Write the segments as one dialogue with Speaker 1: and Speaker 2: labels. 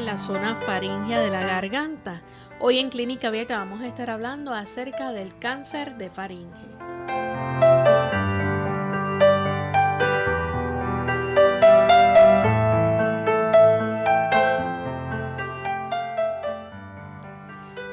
Speaker 1: En la zona faringea de la garganta. Hoy en Clínica Abierta vamos a estar hablando acerca del cáncer de faringe.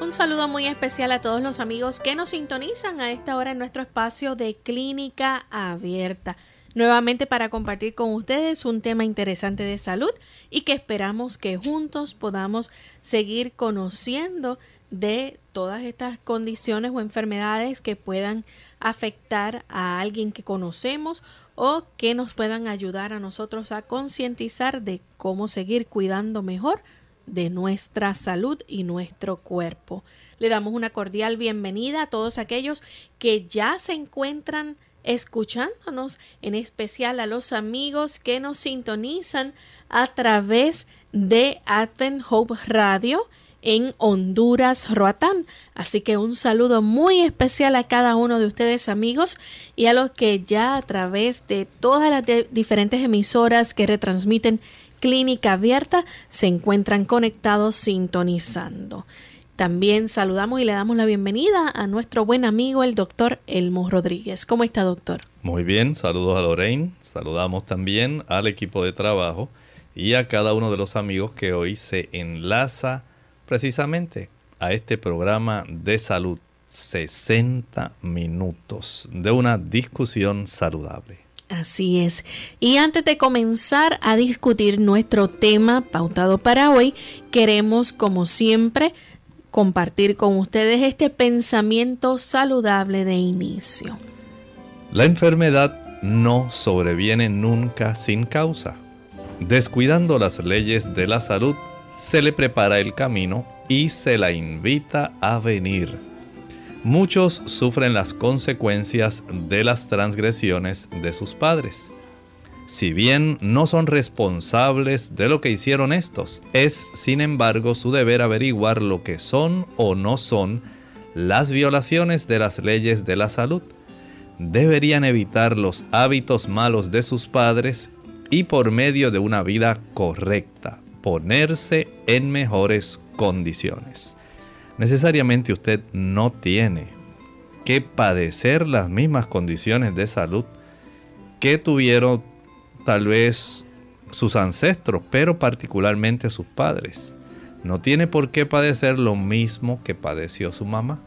Speaker 1: Un saludo muy especial a todos los amigos que nos sintonizan a esta hora en nuestro espacio de Clínica Abierta nuevamente para compartir con ustedes un tema interesante de salud y que esperamos que juntos podamos seguir conociendo de todas estas condiciones o enfermedades que puedan afectar a alguien que conocemos o que nos puedan ayudar a nosotros a concientizar de cómo seguir cuidando mejor de nuestra salud y nuestro cuerpo. Le damos una cordial bienvenida a todos aquellos que ya se encuentran escuchándonos, en especial a los amigos que nos sintonizan a través de Advent Hope Radio en Honduras, Roatán. Así que un saludo muy especial a cada uno de ustedes amigos y a los que ya a través de todas las diferentes emisoras que retransmiten Clínica Abierta se encuentran conectados sintonizando. También saludamos y le damos la bienvenida a nuestro buen amigo el doctor Elmo Rodríguez. ¿Cómo está, doctor?
Speaker 2: Muy bien, saludos a Lorraine. Saludamos también al equipo de trabajo y a cada uno de los amigos que hoy se enlaza precisamente a este programa de salud. 60 minutos de una discusión saludable.
Speaker 1: Así es. Y antes de comenzar a discutir nuestro tema pautado para hoy, queremos, como siempre, compartir con ustedes este pensamiento saludable de inicio.
Speaker 2: La enfermedad no sobreviene nunca sin causa. Descuidando las leyes de la salud, se le prepara el camino y se la invita a venir. Muchos sufren las consecuencias de las transgresiones de sus padres si bien no son responsables de lo que hicieron estos, es sin embargo su deber averiguar lo que son o no son las violaciones de las leyes de la salud. Deberían evitar los hábitos malos de sus padres y por medio de una vida correcta, ponerse en mejores condiciones. Necesariamente usted no tiene que padecer las mismas condiciones de salud que tuvieron tal vez sus ancestros, pero particularmente sus padres. No tiene por qué padecer lo mismo que padeció su mamá.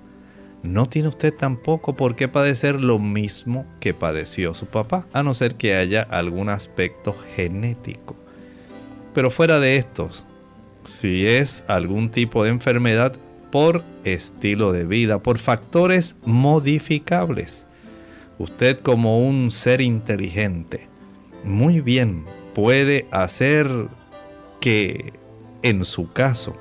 Speaker 2: No tiene usted tampoco por qué padecer lo mismo que padeció su papá, a no ser que haya algún aspecto genético. Pero fuera de estos, si es algún tipo de enfermedad por estilo de vida, por factores modificables, usted como un ser inteligente, muy bien puede hacer que en su caso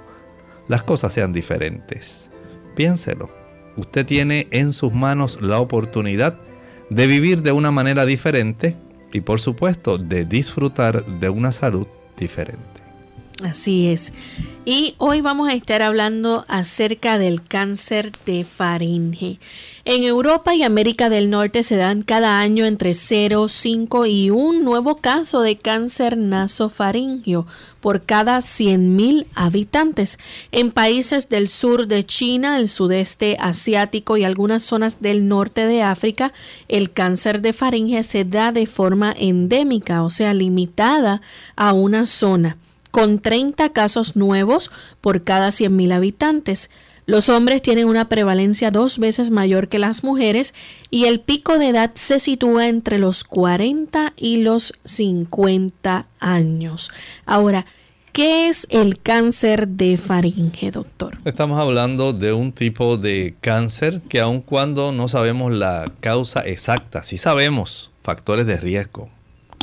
Speaker 2: las cosas sean diferentes. Piénselo. Usted tiene en sus manos la oportunidad de vivir de una manera diferente y por supuesto de disfrutar de una salud diferente.
Speaker 1: Así es. Y hoy vamos a estar hablando acerca del cáncer de faringe. En Europa y América del Norte se dan cada año entre 0, 5 y un nuevo caso de cáncer nasofaringio por cada 100.000 habitantes. En países del sur de China, el sudeste asiático y algunas zonas del norte de África, el cáncer de faringe se da de forma endémica, o sea, limitada a una zona con 30 casos nuevos por cada 100.000 habitantes. Los hombres tienen una prevalencia dos veces mayor que las mujeres y el pico de edad se sitúa entre los 40 y los 50 años. Ahora, ¿qué es el cáncer de faringe, doctor?
Speaker 2: Estamos hablando de un tipo de cáncer que aun cuando no sabemos la causa exacta, sí sabemos factores de riesgo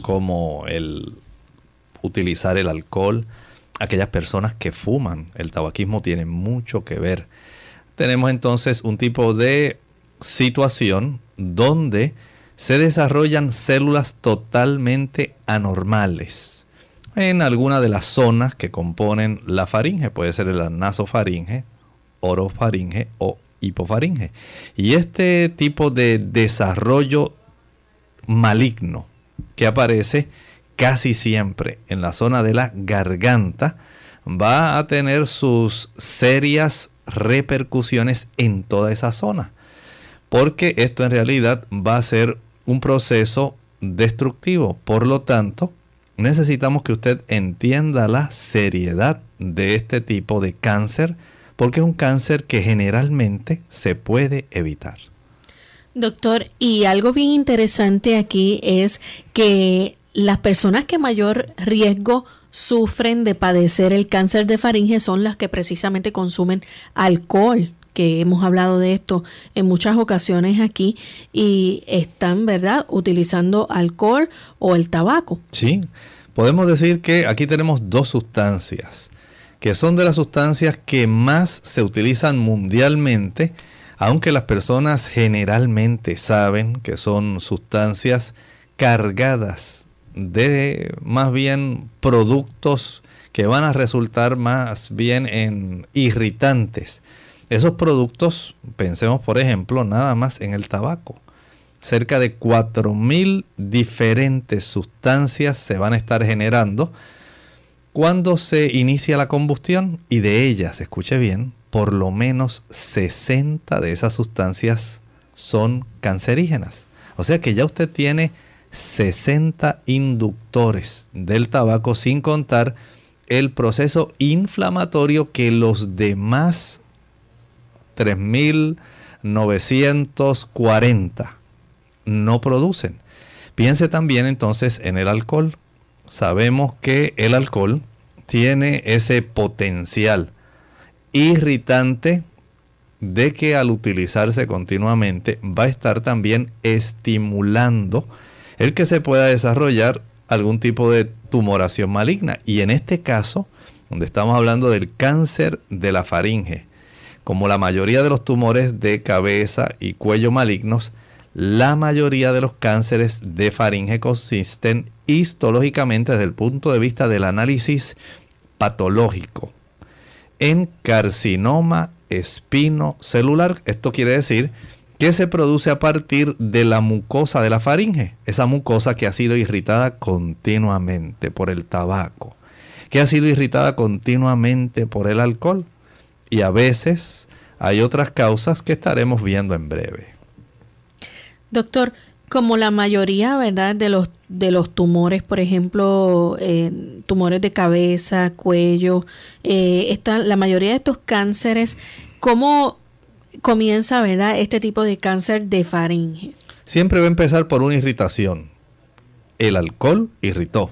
Speaker 2: como el utilizar el alcohol, aquellas personas que fuman. El tabaquismo tiene mucho que ver. Tenemos entonces un tipo de situación donde se desarrollan células totalmente anormales en alguna de las zonas que componen la faringe, puede ser la nasofaringe, orofaringe o hipofaringe. Y este tipo de desarrollo maligno que aparece casi siempre en la zona de la garganta, va a tener sus serias repercusiones en toda esa zona. Porque esto en realidad va a ser un proceso destructivo. Por lo tanto, necesitamos que usted entienda la seriedad de este tipo de cáncer, porque es un cáncer que generalmente se puede evitar.
Speaker 1: Doctor, y algo bien interesante aquí es que las personas que mayor riesgo sufren de padecer el cáncer de faringe son las que precisamente consumen alcohol que hemos hablado de esto en muchas ocasiones aquí y están, ¿verdad?, utilizando alcohol o el tabaco.
Speaker 2: Sí, podemos decir que aquí tenemos dos sustancias que son de las sustancias que más se utilizan mundialmente, aunque las personas generalmente saben que son sustancias cargadas de más bien productos que van a resultar más bien en irritantes. Esos productos, pensemos por ejemplo nada más en el tabaco. Cerca de 4.000 diferentes sustancias se van a estar generando cuando se inicia la combustión y de ellas, escuche bien, por lo menos 60 de esas sustancias son cancerígenas. O sea que ya usted tiene 60 inductores del tabaco sin contar el proceso inflamatorio que los demás 3.940 no producen. Piense también entonces en el alcohol. Sabemos que el alcohol tiene ese potencial irritante de que al utilizarse continuamente va a estar también estimulando el que se pueda desarrollar algún tipo de tumoración maligna. Y en este caso, donde estamos hablando del cáncer de la faringe, como la mayoría de los tumores de cabeza y cuello malignos, la mayoría de los cánceres de faringe consisten histológicamente desde el punto de vista del análisis patológico en carcinoma espinocelular. Esto quiere decir que se produce a partir de la mucosa de la faringe, esa mucosa que ha sido irritada continuamente por el tabaco, que ha sido irritada continuamente por el alcohol y a veces hay otras causas que estaremos viendo en breve.
Speaker 1: Doctor, como la mayoría, ¿verdad? De los, de los tumores, por ejemplo, eh, tumores de cabeza, cuello, eh, la mayoría de estos cánceres, ¿cómo comienza, ¿verdad? Este tipo de cáncer de faringe.
Speaker 2: Siempre va a empezar por una irritación. El alcohol irritó.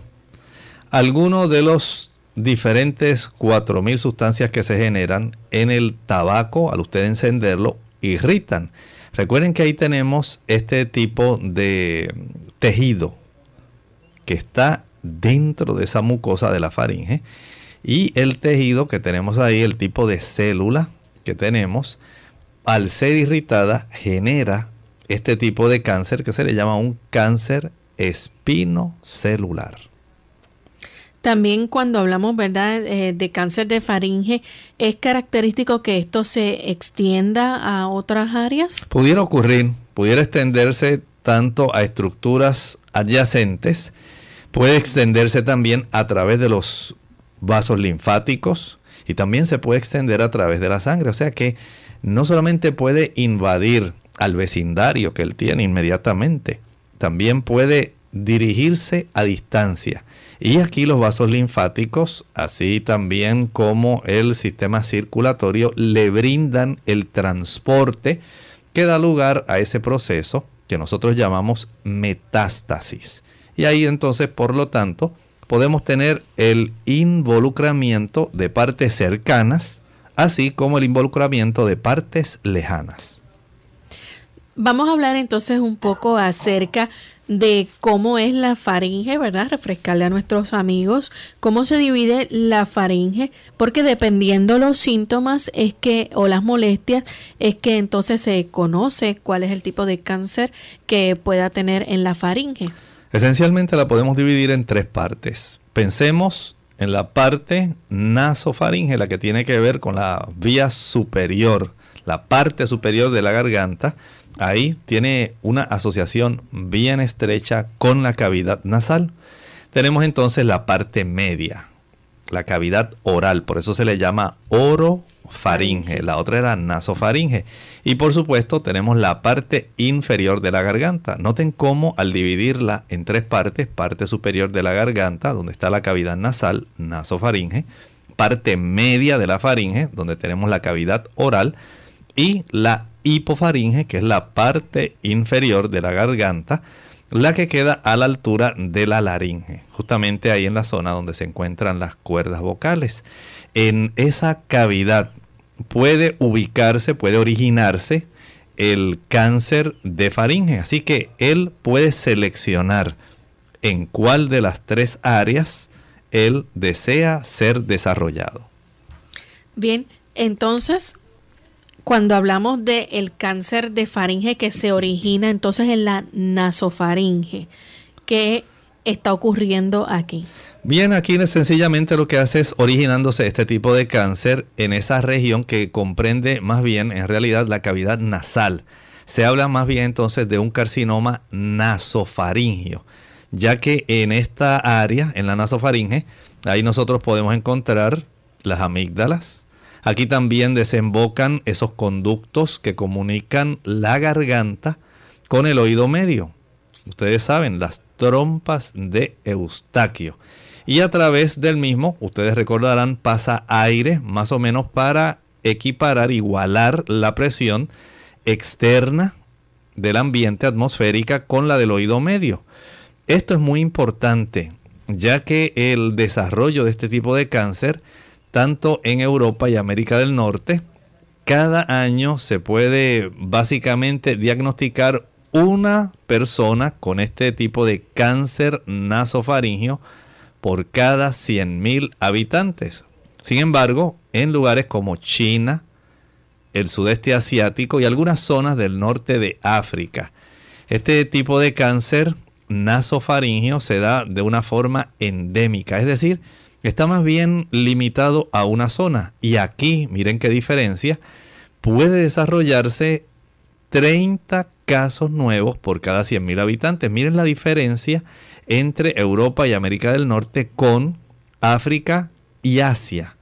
Speaker 2: Algunos de los diferentes 4.000 sustancias que se generan en el tabaco, al usted encenderlo, irritan. Recuerden que ahí tenemos este tipo de tejido que está dentro de esa mucosa de la faringe. Y el tejido que tenemos ahí, el tipo de célula que tenemos, al ser irritada genera este tipo de cáncer que se le llama un cáncer espinocelular.
Speaker 1: También cuando hablamos, ¿verdad?, eh, de cáncer de faringe, ¿es característico que esto se extienda a otras áreas?
Speaker 2: Pudiera ocurrir, pudiera extenderse tanto a estructuras adyacentes, puede extenderse también a través de los vasos linfáticos y también se puede extender a través de la sangre. O sea que no solamente puede invadir al vecindario que él tiene inmediatamente, también puede dirigirse a distancia. Y aquí los vasos linfáticos, así también como el sistema circulatorio, le brindan el transporte que da lugar a ese proceso que nosotros llamamos metástasis. Y ahí entonces, por lo tanto, podemos tener el involucramiento de partes cercanas, así como el involucramiento de partes lejanas.
Speaker 1: Vamos a hablar entonces un poco acerca de cómo es la faringe, ¿verdad? Refrescarle a nuestros amigos cómo se divide la faringe, porque dependiendo los síntomas es que o las molestias es que entonces se conoce cuál es el tipo de cáncer que pueda tener en la faringe.
Speaker 2: Esencialmente la podemos dividir en tres partes. Pensemos en la parte nasofaringe, la que tiene que ver con la vía superior, la parte superior de la garganta ahí tiene una asociación bien estrecha con la cavidad nasal. Tenemos entonces la parte media, la cavidad oral, por eso se le llama orofaringe, la otra era nasofaringe. Y por supuesto tenemos la parte inferior de la garganta. Noten cómo al dividirla en tres partes, parte superior de la garganta, donde está la cavidad nasal, nasofaringe, parte media de la faringe, donde tenemos la cavidad oral, y la hipofaringe, que es la parte inferior de la garganta, la que queda a la altura de la laringe, justamente ahí en la zona donde se encuentran las cuerdas vocales. En esa cavidad puede ubicarse, puede originarse el cáncer de faringe, así que él puede seleccionar en cuál de las tres áreas él desea ser desarrollado.
Speaker 1: Bien, entonces cuando hablamos del el cáncer de faringe que se origina entonces en la nasofaringe, ¿qué está ocurriendo aquí?
Speaker 2: Bien, aquí sencillamente lo que hace es originándose este tipo de cáncer en esa región que comprende más bien en realidad la cavidad nasal. Se habla más bien entonces de un carcinoma nasofaringio, ya que en esta área, en la nasofaringe, ahí nosotros podemos encontrar las amígdalas, Aquí también desembocan esos conductos que comunican la garganta con el oído medio. Ustedes saben, las trompas de Eustaquio. Y a través del mismo, ustedes recordarán, pasa aire más o menos para equiparar, igualar la presión externa del ambiente atmosférica con la del oído medio. Esto es muy importante, ya que el desarrollo de este tipo de cáncer tanto en Europa y América del Norte, cada año se puede básicamente diagnosticar una persona con este tipo de cáncer nasofaringio por cada 100.000 habitantes. Sin embargo, en lugares como China, el sudeste asiático y algunas zonas del norte de África, este tipo de cáncer nasofaringio se da de una forma endémica, es decir, está más bien limitado a una zona. Y aquí, miren qué diferencia, puede desarrollarse 30 casos nuevos por cada 100.000 habitantes. Miren la diferencia entre Europa y América del Norte con África y Asia.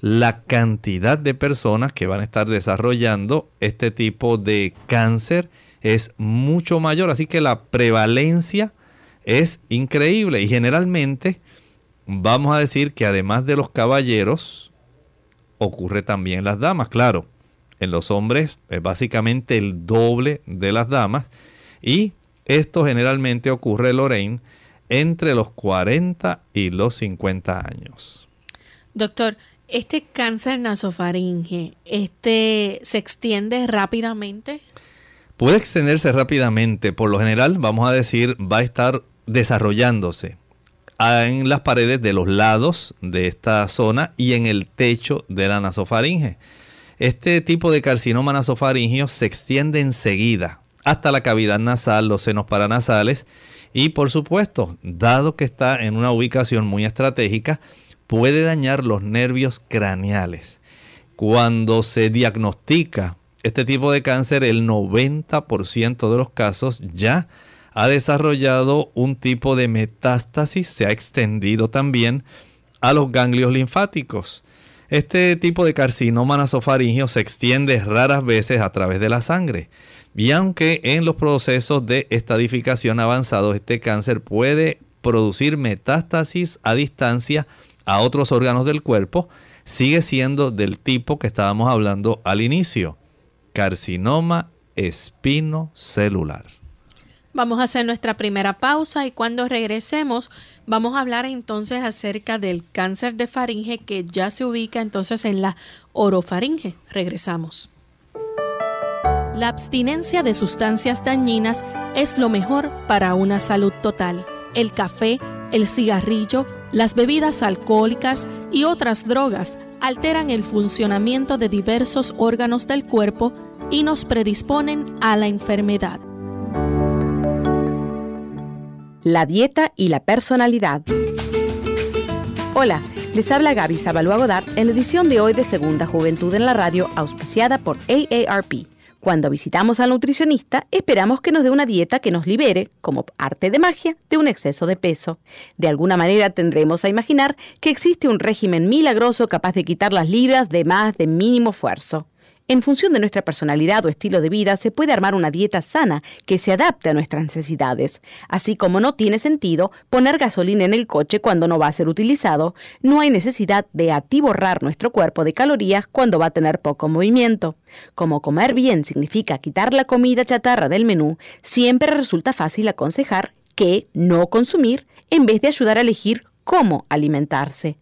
Speaker 2: La cantidad de personas que van a estar desarrollando este tipo de cáncer es mucho mayor, así que la prevalencia es increíble y generalmente vamos a decir que además de los caballeros, ocurre también en las damas, claro. En los hombres es básicamente el doble de las damas. Y esto generalmente ocurre, Lorraine, entre los 40 y los 50 años.
Speaker 1: Doctor, este cáncer nasofaringe, ¿este se extiende rápidamente?
Speaker 2: Puede extenderse rápidamente. Por lo general, vamos a decir, va a estar desarrollándose en las paredes de los lados de esta zona y en el techo de la nasofaringe. Este tipo de carcinoma nasofaringio se extiende enseguida hasta la cavidad nasal, los senos paranasales Y por supuesto, dado que está en una ubicación muy estratégica, puede dañar los nervios craneales. Cuando se diagnostica este tipo de cáncer, el 90% de los casos ya ha desarrollado un tipo de metástasis, se ha extendido también a los ganglios linfáticos. Este tipo de carcinoma nasofaringio se extiende raras veces a través de la sangre. Y aunque en los procesos de estadificación avanzados este cáncer puede producir metástasis a distancia a otros órganos del cuerpo, sigue siendo del tipo que estábamos hablando al inicio, carcinoma espinocelular.
Speaker 1: Vamos a hacer nuestra primera pausa y cuando regresemos vamos a hablar entonces acerca del cáncer de faringe que ya se ubica entonces en la orofaringe. Regresamos. La abstinencia de sustancias dañinas es lo mejor para una salud total. El café, el cigarrillo, las bebidas alcohólicas y otras drogas alteran el funcionamiento de diversos órganos del cuerpo y nos predisponen a la enfermedad
Speaker 3: la dieta y la personalidad. Hola, les habla Gaby Zabalúa Godard en la edición de hoy de Segunda Juventud en la Radio, auspiciada por AARP. Cuando visitamos al nutricionista, esperamos que nos dé una dieta que nos libere, como arte de magia, de un exceso de peso. De alguna manera tendremos a imaginar que existe un régimen milagroso capaz de quitar las libras de más de mínimo esfuerzo. En función de nuestra personalidad o estilo de vida, se puede armar una dieta sana que se adapte a nuestras necesidades. Así como no tiene sentido poner gasolina en el coche cuando no va a ser utilizado, no hay necesidad de atiborrar nuestro cuerpo de calorías cuando va a tener poco movimiento. Como comer bien significa quitar la comida chatarra del menú, siempre resulta fácil aconsejar que no consumir en vez de ayudar a elegir cómo alimentarse.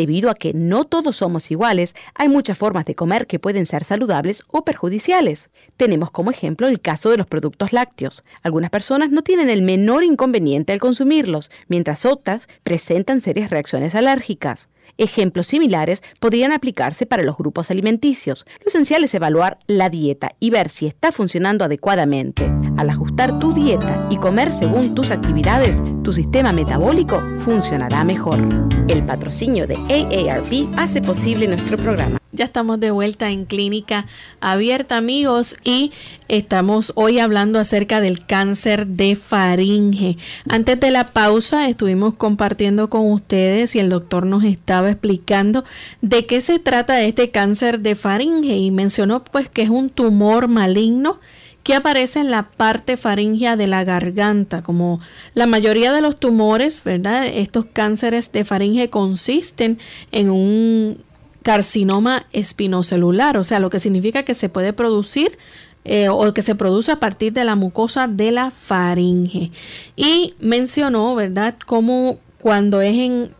Speaker 3: Debido a que no todos somos iguales, hay muchas formas de comer que pueden ser saludables o perjudiciales. Tenemos como ejemplo el caso de los productos lácteos. Algunas personas no tienen el menor inconveniente al consumirlos, mientras otras presentan serias reacciones alérgicas. Ejemplos similares podrían aplicarse para los grupos alimenticios. Lo esencial es evaluar la dieta y ver si está funcionando adecuadamente. Al ajustar tu dieta y comer según tus actividades, tu sistema metabólico funcionará mejor. El patrocinio de AARP hace posible nuestro programa.
Speaker 1: Ya estamos de vuelta en Clínica Abierta, amigos, y estamos hoy hablando acerca del cáncer de faringe. Antes de la pausa estuvimos compartiendo con ustedes y el doctor nos estaba explicando de qué se trata este cáncer de faringe y mencionó pues que es un tumor maligno que aparece en la parte faringea de la garganta, como la mayoría de los tumores, ¿verdad? Estos cánceres de faringe consisten en un carcinoma espinocelular, o sea, lo que significa que se puede producir eh, o que se produce a partir de la mucosa de la faringe. Y mencionó, ¿verdad?, como cuando es en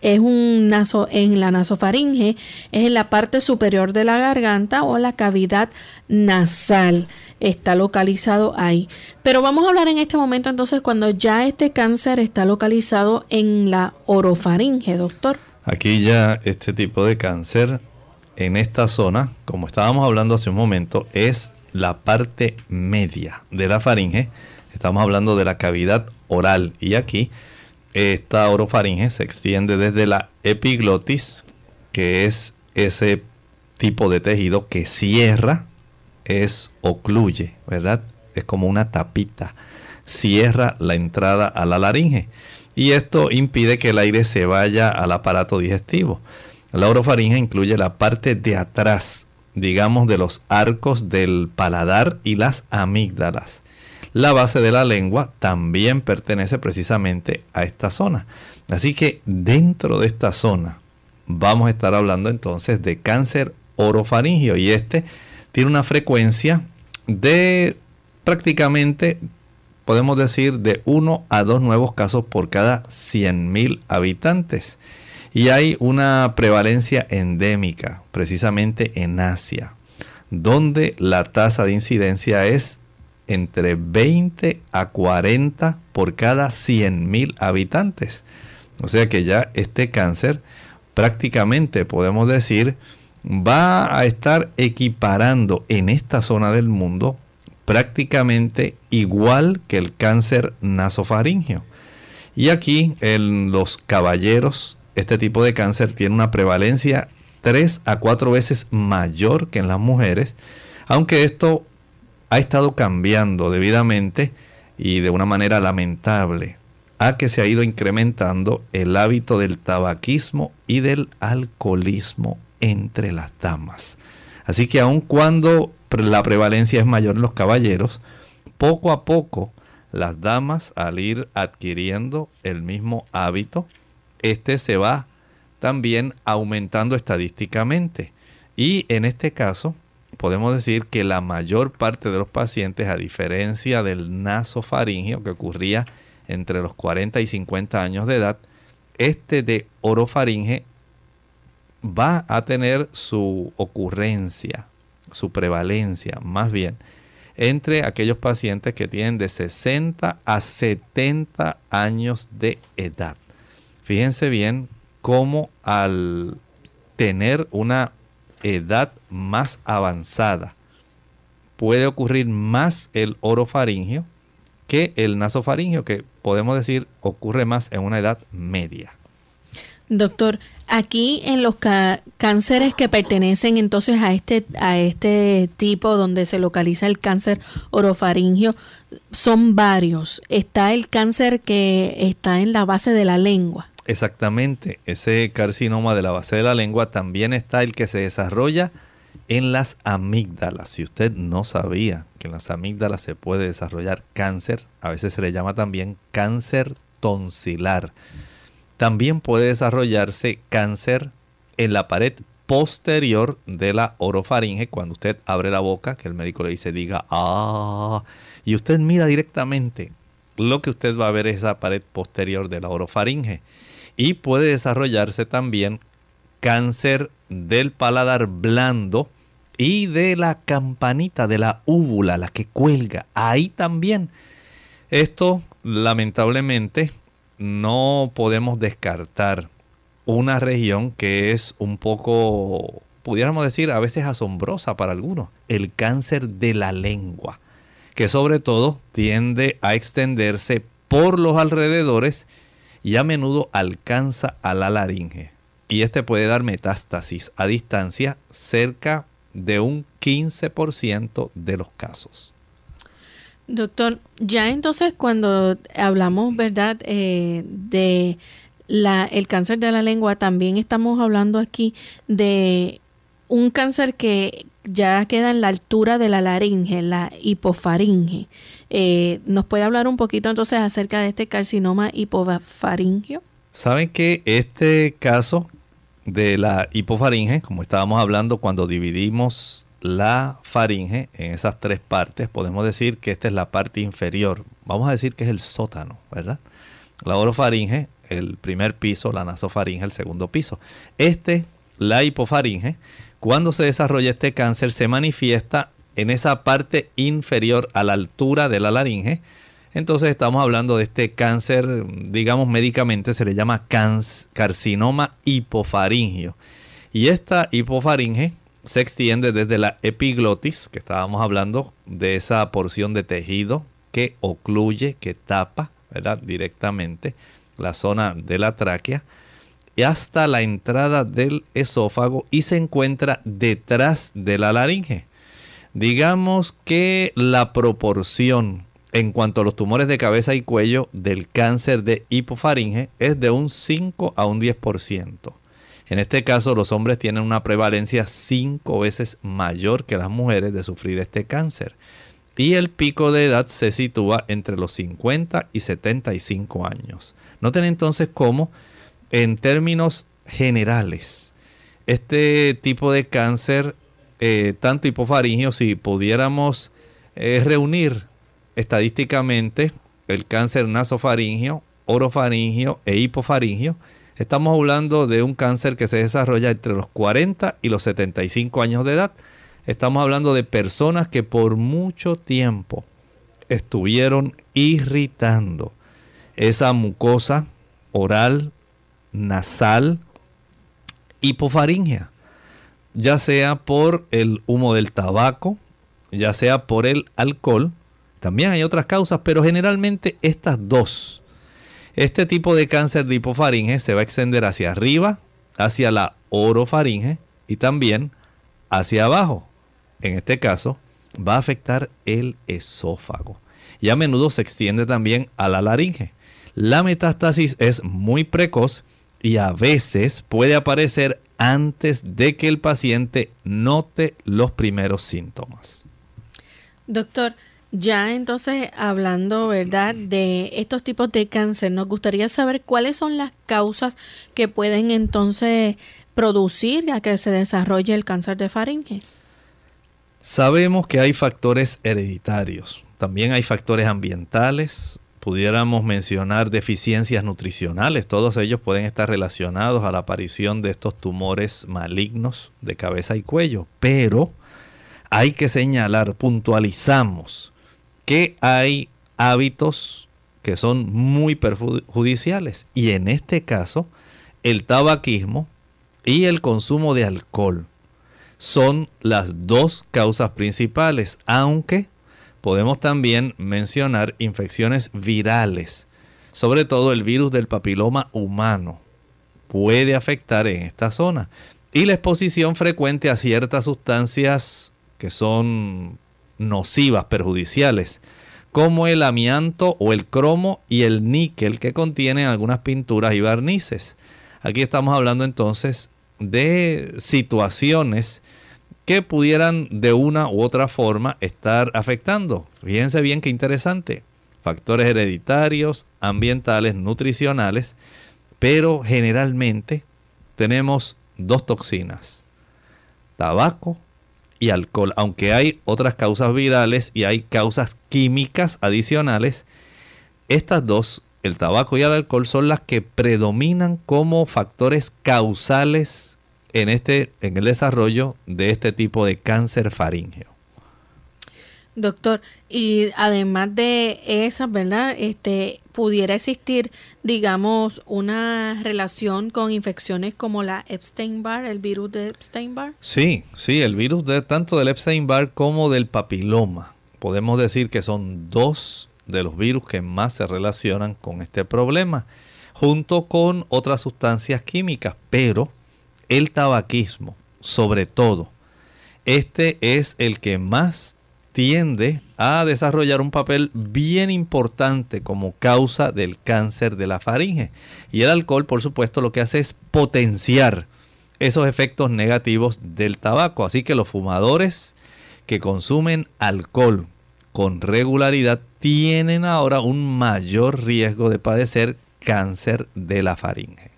Speaker 1: es un naso en la nasofaringe, es en la parte superior de la garganta o la cavidad nasal. Está localizado ahí. Pero vamos a hablar en este momento entonces cuando ya este cáncer está localizado en la orofaringe, doctor.
Speaker 2: Aquí ya este tipo de cáncer en esta zona, como estábamos hablando hace un momento, es la parte media de la faringe. Estamos hablando de la cavidad oral y aquí esta orofaringe se extiende desde la epiglotis, que es ese tipo de tejido que cierra, es ocluye, ¿verdad? Es como una tapita. Cierra la entrada a la laringe y esto impide que el aire se vaya al aparato digestivo. La orofaringe incluye la parte de atrás, digamos, de los arcos del paladar y las amígdalas. La base de la lengua también pertenece precisamente a esta zona. Así que dentro de esta zona vamos a estar hablando entonces de cáncer orofaringio y este tiene una frecuencia de prácticamente podemos decir de 1 a 2 nuevos casos por cada 100.000 habitantes. Y hay una prevalencia endémica, precisamente en Asia, donde la tasa de incidencia es entre 20 a 40 por cada 100.000 habitantes. O sea que ya este cáncer prácticamente podemos decir va a estar equiparando en esta zona del mundo prácticamente igual que el cáncer nasofaringeo. Y aquí en los caballeros, este tipo de cáncer tiene una prevalencia 3 a 4 veces mayor que en las mujeres, aunque esto ha estado cambiando debidamente y de una manera lamentable a que se ha ido incrementando el hábito del tabaquismo y del alcoholismo entre las damas. Así que aun cuando la prevalencia es mayor en los caballeros, poco a poco las damas al ir adquiriendo el mismo hábito, este se va también aumentando estadísticamente. Y en este caso, podemos decir que la mayor parte de los pacientes, a diferencia del nasofaringio que ocurría entre los 40 y 50 años de edad, este de orofaringe va a tener su ocurrencia, su prevalencia más bien, entre aquellos pacientes que tienen de 60 a 70 años de edad. Fíjense bien cómo al tener una edad más avanzada puede ocurrir más el orofaringio que el nasofaringio, que podemos decir ocurre más en una edad media.
Speaker 1: Doctor, aquí en los cánceres que pertenecen entonces a este, a este tipo donde se localiza el cáncer orofaringio, son varios. Está el cáncer que está en la base de la lengua.
Speaker 2: Exactamente, ese carcinoma de la base de la lengua también está el que se desarrolla en las amígdalas. Si usted no sabía que en las amígdalas se puede desarrollar cáncer, a veces se le llama también cáncer tonsilar. También puede desarrollarse cáncer en la pared posterior de la orofaringe cuando usted abre la boca, que el médico le dice diga ah, y usted mira directamente, lo que usted va a ver es esa pared posterior de la orofaringe y puede desarrollarse también cáncer del paladar blando y de la campanita de la úvula, la que cuelga. Ahí también. Esto lamentablemente no podemos descartar una región que es un poco, pudiéramos decir, a veces asombrosa para algunos, el cáncer de la lengua, que sobre todo tiende a extenderse por los alrededores y a menudo alcanza a la laringe. Y este puede dar metástasis a distancia cerca de un 15% de los casos.
Speaker 1: Doctor, ya entonces cuando hablamos, ¿verdad?, eh, de la, el cáncer de la lengua, también estamos hablando aquí de un cáncer que ya queda en la altura de la laringe, la hipofaringe. Eh, ¿Nos puede hablar un poquito entonces acerca de este carcinoma hipofaringio?
Speaker 2: Saben que este caso de la hipofaringe, como estábamos hablando cuando dividimos la faringe en esas tres partes, podemos decir que esta es la parte inferior. Vamos a decir que es el sótano, ¿verdad? La orofaringe, el primer piso, la nasofaringe, el segundo piso. Este, la hipofaringe, cuando se desarrolla este cáncer, se manifiesta en esa parte inferior a la altura de la laringe. Entonces estamos hablando de este cáncer, digamos médicamente se le llama carcinoma hipofaringio. Y esta hipofaringe se extiende desde la epiglotis, que estábamos hablando de esa porción de tejido que ocluye, que tapa directamente la zona de la tráquea, y hasta la entrada del esófago y se encuentra detrás de la laringe. Digamos que la proporción en cuanto a los tumores de cabeza y cuello del cáncer de hipofaringe es de un 5 a un 10%. En este caso, los hombres tienen una prevalencia cinco veces mayor que las mujeres de sufrir este cáncer. Y el pico de edad se sitúa entre los 50 y 75 años. Noten entonces cómo, en términos generales, este tipo de cáncer, eh, tanto hipofaringio, si pudiéramos eh, reunir estadísticamente el cáncer nasofaringio, orofaringio e hipofaringio, Estamos hablando de un cáncer que se desarrolla entre los 40 y los 75 años de edad. Estamos hablando de personas que por mucho tiempo estuvieron irritando esa mucosa oral, nasal, hipofaringia, ya sea por el humo del tabaco ya sea por el alcohol, también hay otras causas, pero generalmente estas dos. Este tipo de cáncer de hipofaringe se va a extender hacia arriba, hacia la orofaringe y también hacia abajo. En este caso, va a afectar el esófago y a menudo se extiende también a la laringe. La metástasis es muy precoz y a veces puede aparecer antes de que el paciente note los primeros síntomas.
Speaker 1: Doctor, ya entonces hablando, ¿verdad?, de estos tipos de cáncer, nos gustaría saber cuáles son las causas que pueden entonces producir a que se desarrolle el cáncer de faringe.
Speaker 2: Sabemos que hay factores hereditarios, también hay factores ambientales, pudiéramos mencionar deficiencias nutricionales, todos ellos pueden estar relacionados a la aparición de estos tumores malignos de cabeza y cuello, pero hay que señalar, puntualizamos, que hay hábitos que son muy perjudiciales. Y en este caso el tabaquismo y el consumo de alcohol son las dos causas principales, aunque podemos también mencionar infecciones virales, sobre todo el virus del papiloma humano. Puede afectar en esta zona. Y la exposición frecuente a ciertas sustancias que son nocivas, perjudiciales, como el amianto o el cromo y el níquel que contienen algunas pinturas y barnices. Aquí estamos hablando entonces de situaciones que pudieran de una u otra forma estar afectando. Fíjense bien qué interesante. Factores hereditarios, ambientales, nutricionales, pero generalmente tenemos dos toxinas, tabaco y alcohol, aunque hay otras causas virales y hay causas químicas adicionales, estas dos, el tabaco y el alcohol, son las que predominan como factores causales en, este, en el desarrollo de este tipo de cáncer faríngeo.
Speaker 1: Doctor, y además de esas, ¿verdad? Este, pudiera existir, digamos, una relación con infecciones como la Epstein-Barr, el virus de Epstein-Barr.
Speaker 2: Sí, sí, el virus de tanto del Epstein-Barr como del papiloma. Podemos decir que son dos de los virus que más se relacionan con este problema, junto con otras sustancias químicas, pero el tabaquismo, sobre todo, este es el que más tiende a desarrollar un papel bien importante como causa del cáncer de la faringe. Y el alcohol, por supuesto, lo que hace es potenciar esos efectos negativos del tabaco. Así que los fumadores que consumen alcohol con regularidad tienen ahora un mayor riesgo de padecer cáncer de la faringe.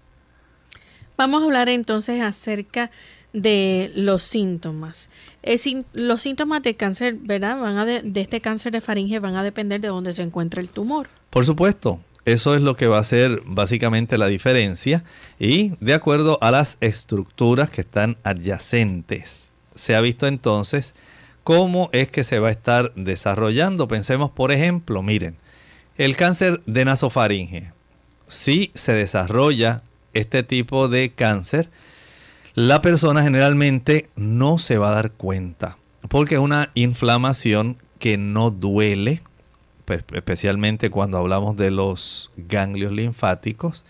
Speaker 1: Vamos a hablar entonces acerca de los síntomas. los síntomas de cáncer, ¿verdad? Van a de, este cáncer de faringe van a depender de dónde se encuentra el tumor.
Speaker 2: Por supuesto, eso es lo que va a ser básicamente la diferencia y de acuerdo a las estructuras que están adyacentes. Se ha visto entonces cómo es que se va a estar desarrollando. Pensemos, por ejemplo, miren, el cáncer de nasofaringe. Si se desarrolla este tipo de cáncer, la persona generalmente no se va a dar cuenta porque es una inflamación que no duele, pues, especialmente cuando hablamos de los ganglios linfáticos.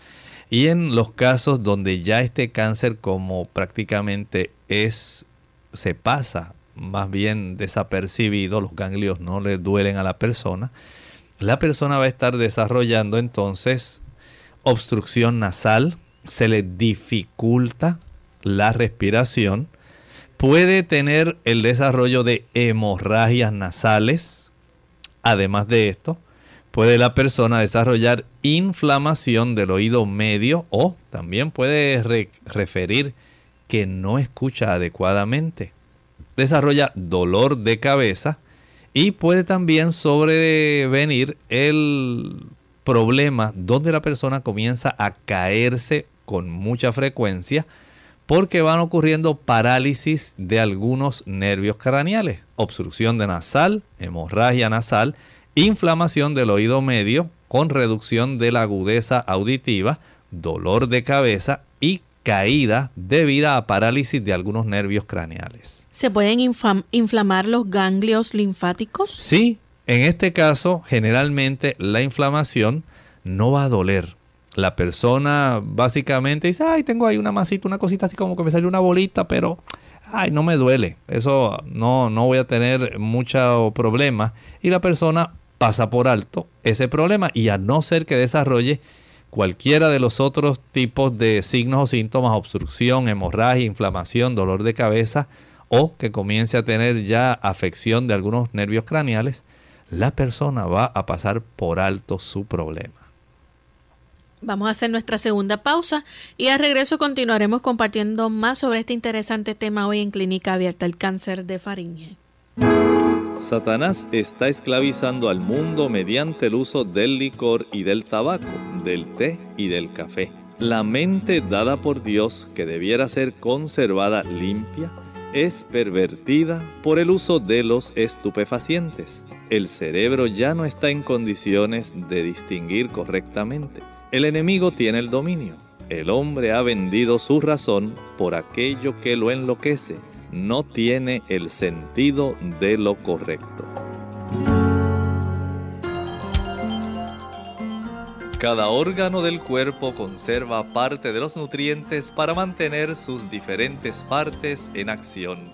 Speaker 2: Y en los casos donde ya este cáncer como prácticamente es, se pasa más bien desapercibido, los ganglios no le duelen a la persona, la persona va a estar desarrollando entonces obstrucción nasal, se le dificulta la respiración, puede tener el desarrollo de hemorragias nasales. Además de esto, puede la persona desarrollar inflamación del oído medio o también puede referir que no escucha adecuadamente. Desarrolla dolor de cabeza y puede también sobrevenir el problema donde la persona comienza a caerse con mucha frecuencia porque van ocurriendo parálisis de algunos nervios craneales, obstrucción de nasal, hemorragia nasal, inflamación del oído medio con reducción de la agudeza auditiva, dolor de cabeza y caída debida a parálisis de algunos nervios craneales.
Speaker 1: ¿Se pueden inflamar los ganglios linfáticos?
Speaker 2: Sí, en este caso generalmente la inflamación no va a doler. La persona básicamente dice, ay, tengo ahí una masita, una cosita así como que me sale una bolita, pero ay, no me duele. Eso no, no voy a tener mucho problema. Y la persona pasa por alto ese problema y a no ser que desarrolle cualquiera de los otros tipos de signos o síntomas, obstrucción, hemorragia, inflamación, dolor de cabeza o que comience a tener ya afección de algunos nervios craneales, la persona va a pasar por alto su problema.
Speaker 1: Vamos a hacer nuestra segunda pausa y al regreso continuaremos compartiendo más sobre este interesante tema hoy en Clínica Abierta, el cáncer de faringe.
Speaker 2: Satanás está esclavizando al mundo mediante el uso del licor y del tabaco, del té y del café. La mente dada por Dios, que debiera ser conservada limpia, es pervertida por el uso de los estupefacientes. El cerebro ya no está en condiciones de distinguir correctamente. El enemigo tiene el dominio. El hombre ha vendido su razón por aquello que lo enloquece no tiene el sentido de lo correcto. Cada órgano del cuerpo conserva parte de los nutrientes para mantener sus diferentes partes en acción.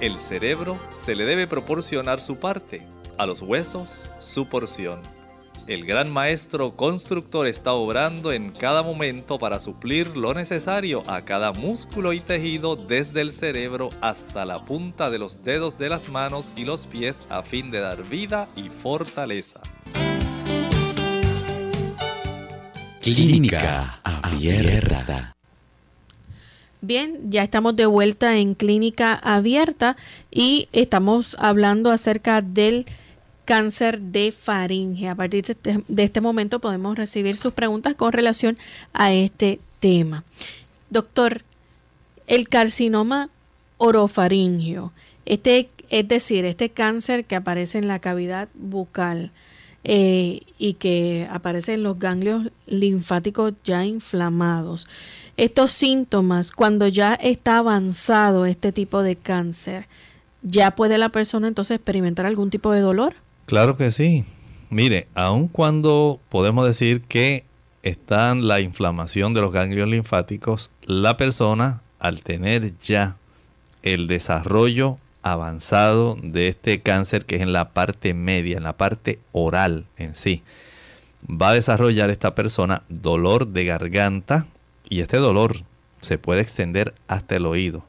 Speaker 2: El cerebro se le debe proporcionar su parte, a los huesos su porción el gran maestro constructor está obrando en cada momento para suplir lo necesario a cada músculo y tejido desde el cerebro hasta la punta de los dedos de las manos y los pies a fin de dar vida y fortaleza.
Speaker 4: Clínica Abierta.
Speaker 1: Bien, ya estamos de vuelta en Clínica Abierta y estamos hablando acerca del cáncer de faringe. A partir este, de este, momento podemos recibir sus preguntas con relación a este tema. Doctor, el carcinoma orofaringio, este, es decir, este cáncer que aparece en la cavidad bucal eh, y que aparece en los ganglios linfáticos ya inflamados. Estos síntomas, cuando ya está avanzado este tipo de cáncer, ¿ya puede la persona entonces experimentar algún tipo de dolor?
Speaker 2: Claro que sí. Mire, aun cuando podemos decir que está la inflamación de los ganglios linfáticos, la persona al tener ya el desarrollo avanzado de este cáncer que es en la parte media, en la parte oral en sí, va a desarrollar esta persona dolor de garganta y este dolor se puede extender hasta el oído.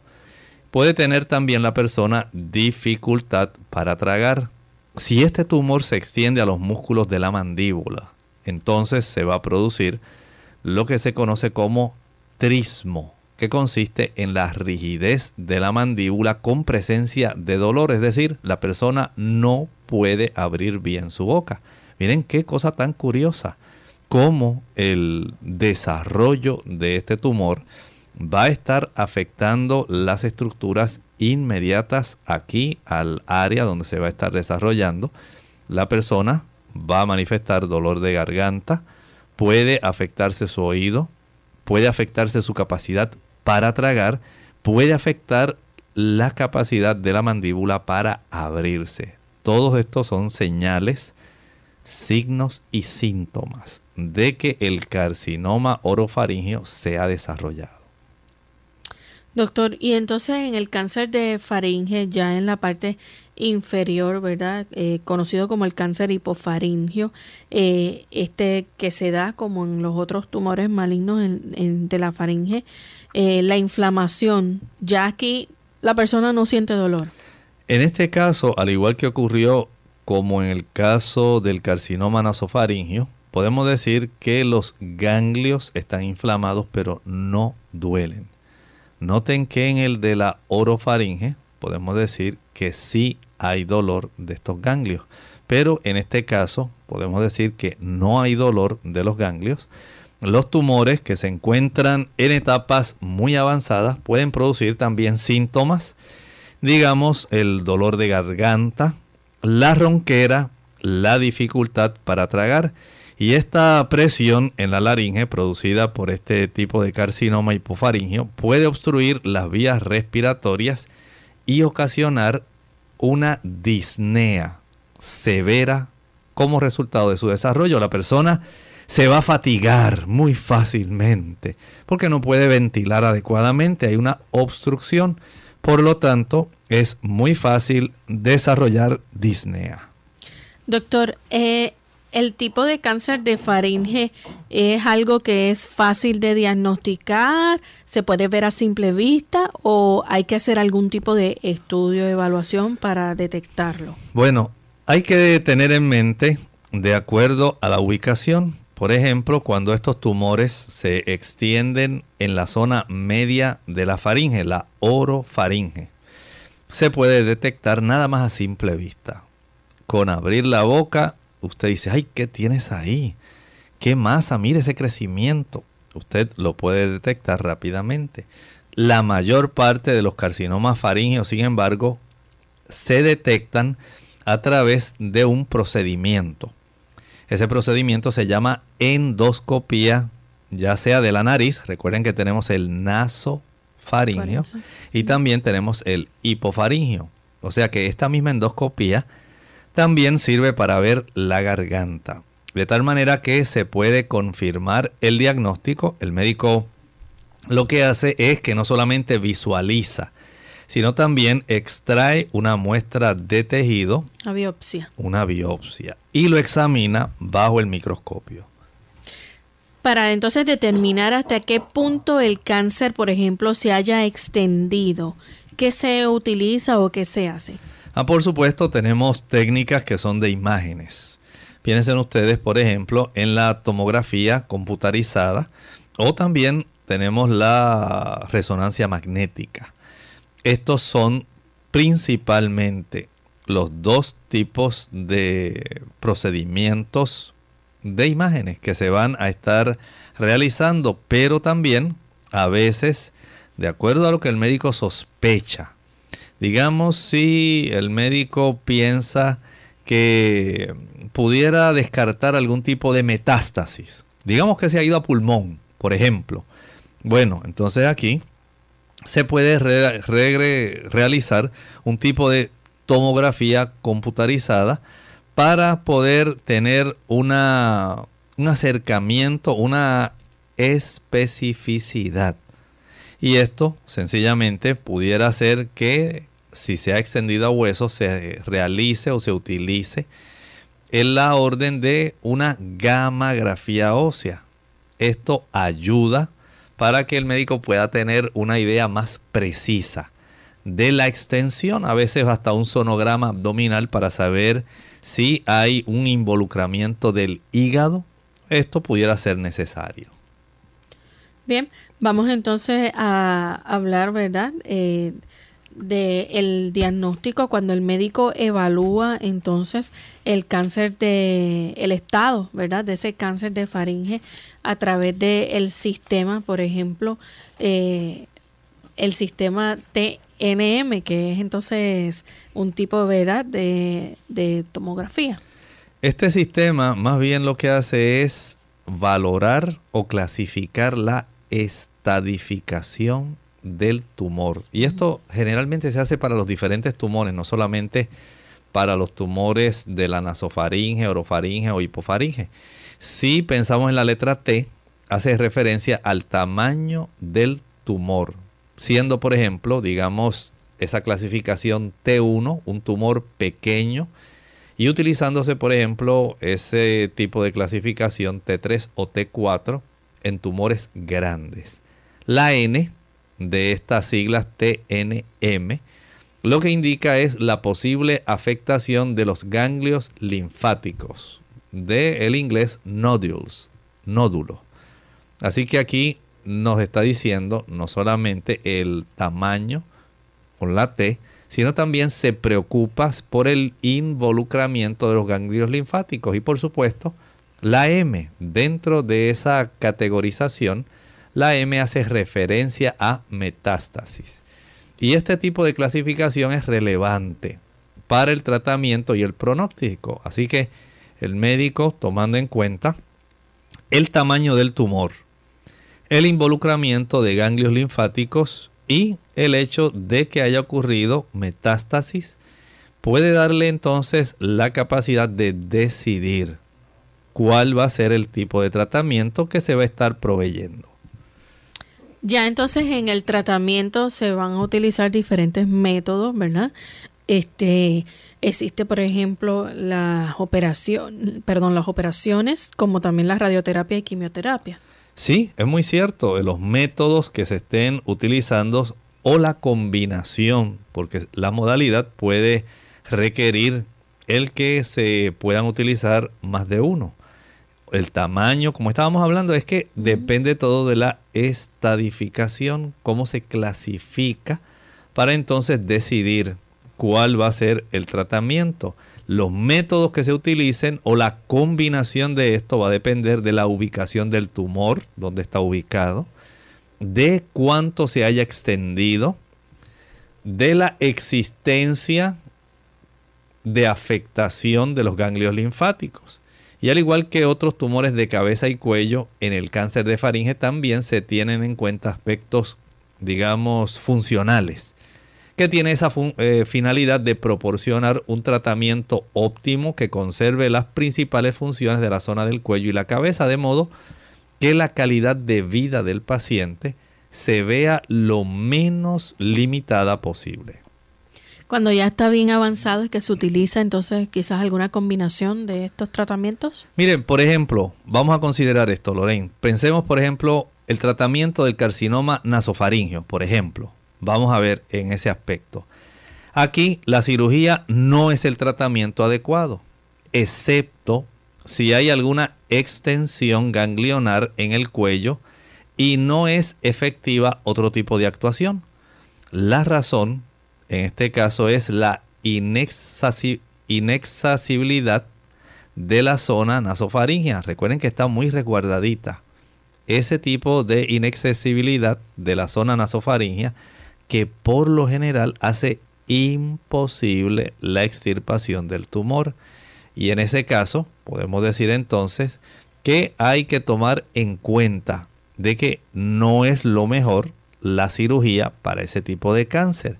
Speaker 2: Puede tener también la persona dificultad para tragar, si este tumor se extiende a los músculos de la mandíbula, entonces se va a producir lo que se conoce como trismo, que consiste en la rigidez de la mandíbula con presencia de dolor, es decir, la persona no puede abrir bien su boca. Miren qué cosa tan curiosa, cómo el desarrollo de este tumor va a estar afectando las estructuras inmediatas aquí al área donde se va a estar desarrollando. La persona va a manifestar dolor de garganta, puede afectarse su oído, puede afectarse su capacidad para tragar, puede afectar la capacidad de la mandíbula para abrirse. Todos estos son señales, signos y síntomas de que el carcinoma orofaringeo se ha desarrollado.
Speaker 1: Doctor, y entonces en el cáncer de faringe, ya en la parte inferior, ¿verdad? Eh, conocido como el cáncer hipofaringio, eh, este que se da como en los otros tumores malignos de la faringe, eh, la inflamación, ya aquí la persona no siente dolor.
Speaker 2: En este caso, al igual que ocurrió como en el caso del carcinoma nasofaringio, podemos decir que los ganglios están inflamados pero no duelen. Noten que en el de la orofaringe podemos decir que sí hay dolor de estos ganglios, pero en este caso podemos decir que no hay dolor de los ganglios. Los tumores que se encuentran en etapas muy avanzadas pueden producir también síntomas, digamos el dolor de garganta, la ronquera, la dificultad para tragar Y esta presión en la laringe producida por este tipo de carcinoma hipofaringio puede obstruir las vías respiratorias y ocasionar una disnea severa como resultado de su desarrollo. La persona se va a fatigar muy fácilmente porque no puede ventilar adecuadamente, hay una obstrucción. Por lo tanto, es muy fácil desarrollar disnea.
Speaker 1: Doctor, eh, el tipo de cáncer de faringe es algo que es fácil de diagnosticar, se puede ver a simple vista o hay que hacer algún tipo de estudio, de evaluación para detectarlo.
Speaker 2: Bueno, hay que tener en mente, de acuerdo a la ubicación, por ejemplo, cuando estos tumores se extienden en la zona media de la faringe, la orofaringe, se puede detectar nada más a simple vista. Con abrir la boca, usted dice, ay, ¿qué tienes ahí? ¿Qué masa? Mire ese crecimiento. Usted lo puede detectar rápidamente. La mayor parte de los carcinomas faringeos, sin embargo, se detectan a través de un procedimiento. Ese procedimiento se llama endoscopía, ya sea de la nariz, recuerden que tenemos el nasofaringio y también tenemos el hipofaringio. O sea que esta misma endoscopía también sirve para ver la garganta. De tal manera que se puede confirmar el diagnóstico. El médico lo que hace es que no solamente visualiza, sino también extrae una muestra de tejido.
Speaker 1: Una biopsia.
Speaker 2: Una biopsia. Y lo examina bajo el microscopio.
Speaker 1: Para entonces determinar hasta qué punto el cáncer, por ejemplo, se haya extendido, ¿qué se utiliza o qué se hace?
Speaker 2: Ah, por supuesto, tenemos técnicas que son de imágenes. Piensen ustedes, por ejemplo, en la tomografía computarizada o también tenemos la resonancia magnética. Estos son principalmente los dos tipos de procedimientos de imágenes que se van a estar realizando, pero también a veces, de acuerdo a lo que el médico sospecha, digamos si el médico piensa que pudiera descartar algún tipo de metástasis, digamos que se ha ido a pulmón, por ejemplo, bueno, entonces aquí se puede realizar un tipo de tomografía computarizada para poder tener una, un acercamiento, una especificidad. Y esto sencillamente pudiera ser que si se ha extendido a hueso se realice o se utilice en la orden de una gammagrafía ósea. Esto ayuda para que el médico pueda tener una idea más precisa de la extensión, a veces hasta un sonograma abdominal para saber si hay un involucramiento del hígado. Esto pudiera ser necesario.
Speaker 1: Bien, vamos entonces a hablar, ¿verdad? Eh, del diagnóstico cuando el médico evalúa entonces el cáncer de el estado verdad de ese cáncer de faringe a través del sistema por ejemplo eh, el sistema TNM que es entonces un tipo ¿verdad? De, de tomografía
Speaker 2: este sistema más bien lo que hace es valorar o clasificar la estadificación del tumor. Y esto generalmente se hace para los diferentes tumores, no solamente para los tumores de la nasofaringe, orofaringe o hipofaringe. Si pensamos en la letra T, hace referencia al tamaño del tumor, siendo por ejemplo, digamos, esa clasificación T1, un tumor pequeño, y utilizándose por ejemplo ese tipo de clasificación T3 o T4 en tumores grandes. La N de estas siglas TNM, lo que indica es la posible afectación de los ganglios linfáticos, de el inglés nodules, nódulo. Así que aquí nos está diciendo no solamente el tamaño con la T, sino también se preocupa por el involucramiento de los ganglios linfáticos y por supuesto la M dentro de esa categorización la M hace referencia a metástasis. Y este tipo de clasificación es relevante para el tratamiento y el pronóstico. Así que el médico, tomando en cuenta el tamaño del tumor, el involucramiento de ganglios linfáticos y el hecho de que haya ocurrido metástasis puede darle entonces la capacidad de decidir cuál va a ser el tipo de tratamiento que se va a estar proveyendo.
Speaker 1: Ya entonces en el tratamiento se van a utilizar diferentes métodos, ¿verdad? Este existe, por ejemplo, las operaciones, perdón, las operaciones, como también la radioterapia y quimioterapia.
Speaker 2: Sí, es muy cierto. Los métodos que se estén utilizando o la combinación, porque la modalidad puede requerir el que se puedan utilizar más de uno. El tamaño, como estábamos hablando, es que depende todo de la estadificación, cómo se clasifica, para entonces decidir cuál va a ser el tratamiento. Los métodos que se utilicen o la combinación de esto va a depender de la ubicación del tumor, donde está ubicado, de cuánto se haya extendido, de la existencia de afectación de los ganglios linfáticos. Y al igual que otros tumores de cabeza y cuello, en el cáncer de faringe también se tienen en cuenta aspectos, digamos, funcionales que tiene esa eh, finalidad de proporcionar un tratamiento óptimo que conserve las principales funciones de la zona del cuello y la cabeza, de modo que la calidad de vida del paciente se vea lo menos limitada posible.
Speaker 1: Cuando ya está bien avanzado es que se utiliza entonces quizás alguna combinación de estos tratamientos.
Speaker 2: Miren, por ejemplo, vamos a considerar esto, Lorraine. Pensemos, por ejemplo, el tratamiento del carcinoma nasofaringio, por ejemplo Vamos a ver en ese aspecto. Aquí la cirugía no es el tratamiento adecuado, excepto si hay alguna extensión ganglionar en el cuello y no es efectiva otro tipo de actuación. La razón en este caso es la inaccesibilidad de la zona nasofaringea. Recuerden que está muy resguardadita. Ese tipo de inaccesibilidad de la zona nasofaringea que por lo general hace imposible la extirpación del tumor. Y en ese caso, podemos decir entonces que hay que tomar en cuenta de que no es lo mejor la cirugía para ese tipo de cáncer.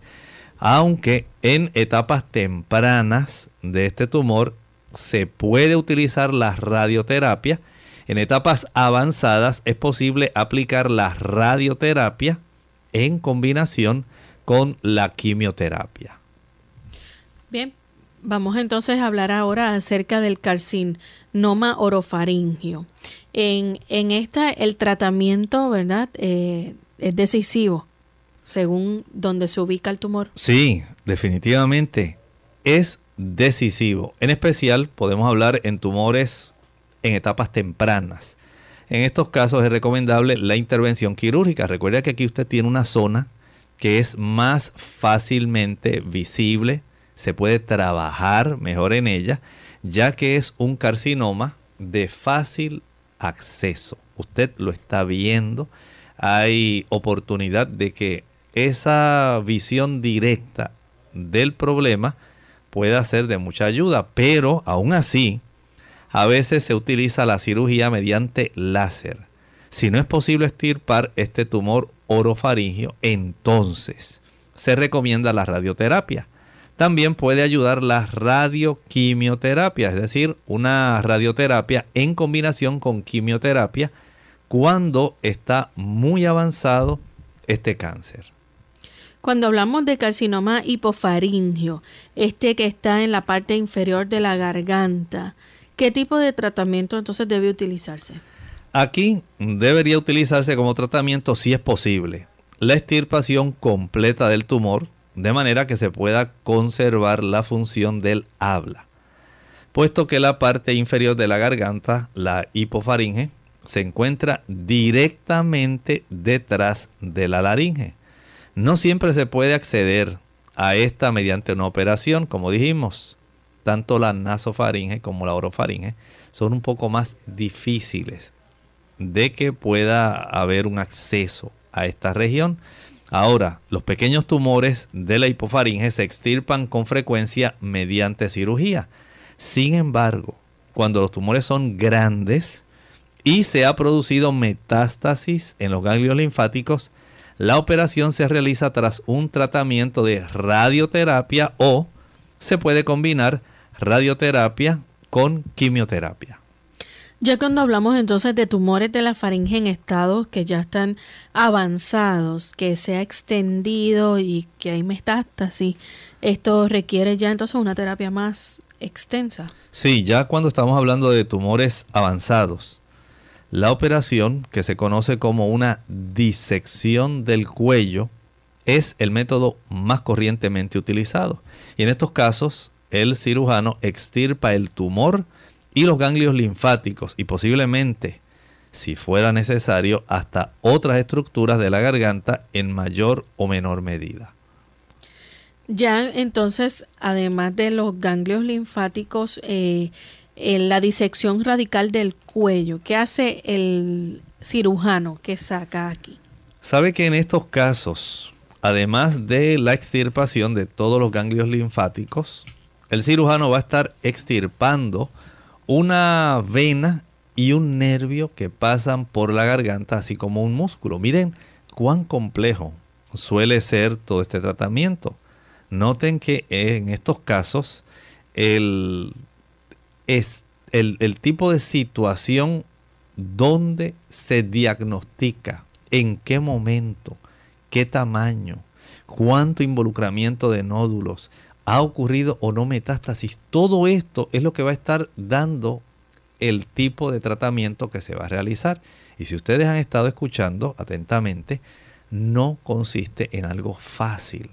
Speaker 2: Aunque en etapas tempranas de este tumor se puede utilizar la radioterapia, en etapas avanzadas es posible aplicar la radioterapia en combinación con la quimioterapia.
Speaker 1: Bien, vamos entonces a hablar ahora acerca del carcinoma orofaringio. En, en esta, el tratamiento, ¿verdad? Eh, es decisivo según donde se ubica el tumor.
Speaker 2: Sí, definitivamente es decisivo. En especial podemos hablar en tumores en etapas tempranas. En estos casos es recomendable la intervención quirúrgica. Recuerda que aquí usted tiene una zona que es más fácilmente visible, se puede trabajar mejor en ella, ya que es un carcinoma de fácil acceso. Usted lo está viendo, hay oportunidad de que esa visión directa del problema pueda ser de mucha ayuda, pero aún así a veces se utiliza la cirugía mediante láser. Si no es posible estirpar este tumor orofaringio, entonces se recomienda la radioterapia. También puede ayudar la radioquimioterapia, es decir, una radioterapia en combinación con quimioterapia cuando está muy avanzado este cáncer.
Speaker 1: Cuando hablamos de carcinoma hipofaringio, este que está en la parte inferior de la garganta, ¿Qué tipo de tratamiento entonces debe utilizarse?
Speaker 2: Aquí debería utilizarse como tratamiento, si es posible, la extirpación completa del tumor, de manera que se pueda conservar la función del habla. Puesto que la parte inferior de la garganta, la hipofaringe, se encuentra directamente detrás de la laringe. No siempre se puede acceder a esta mediante una operación, como dijimos tanto la nasofaringe como la orofaringe son un poco más difíciles de que pueda haber un acceso a esta región. Ahora, los pequeños tumores de la hipofaringe se extirpan con frecuencia mediante cirugía. Sin embargo, cuando los tumores son grandes, y se ha producido metástasis en los ganglios linfáticos, la operación se realiza tras un tratamiento de radioterapia o se puede combinar radioterapia con quimioterapia.
Speaker 1: Ya cuando hablamos entonces de tumores de la faringe en estados que ya están avanzados, que se ha extendido y que hay metástasis, esto requiere ya entonces una terapia más extensa.
Speaker 2: Sí, ya cuando estamos hablando de tumores avanzados, la operación, que se conoce como una disección del cuello, es el método más corrientemente utilizado. Y en estos casos, el cirujano extirpa el tumor y los ganglios linfáticos y posiblemente, si fuera necesario, hasta otras estructuras de la garganta en mayor o menor medida.
Speaker 1: Ya entonces, además de los ganglios linfáticos, eh, en la disección radical del cuello, ¿qué hace el cirujano que saca aquí?
Speaker 2: Sabe que en estos casos, además de la extirpación de todos los ganglios linfáticos, el cirujano va a estar extirpando una vena y un nervio que pasan por la garganta, así como un músculo. Miren cuán complejo suele ser todo este tratamiento. Noten que en estos casos el, el, tipo de situación donde se diagnostica, en qué momento, qué tamaño, cuánto involucramiento de nódulos, ha ocurrido o no metástasis. Todo esto es lo que va a estar dando el tipo de tratamiento que se va a realizar. Y si ustedes han estado escuchando atentamente, no consiste en algo fácil,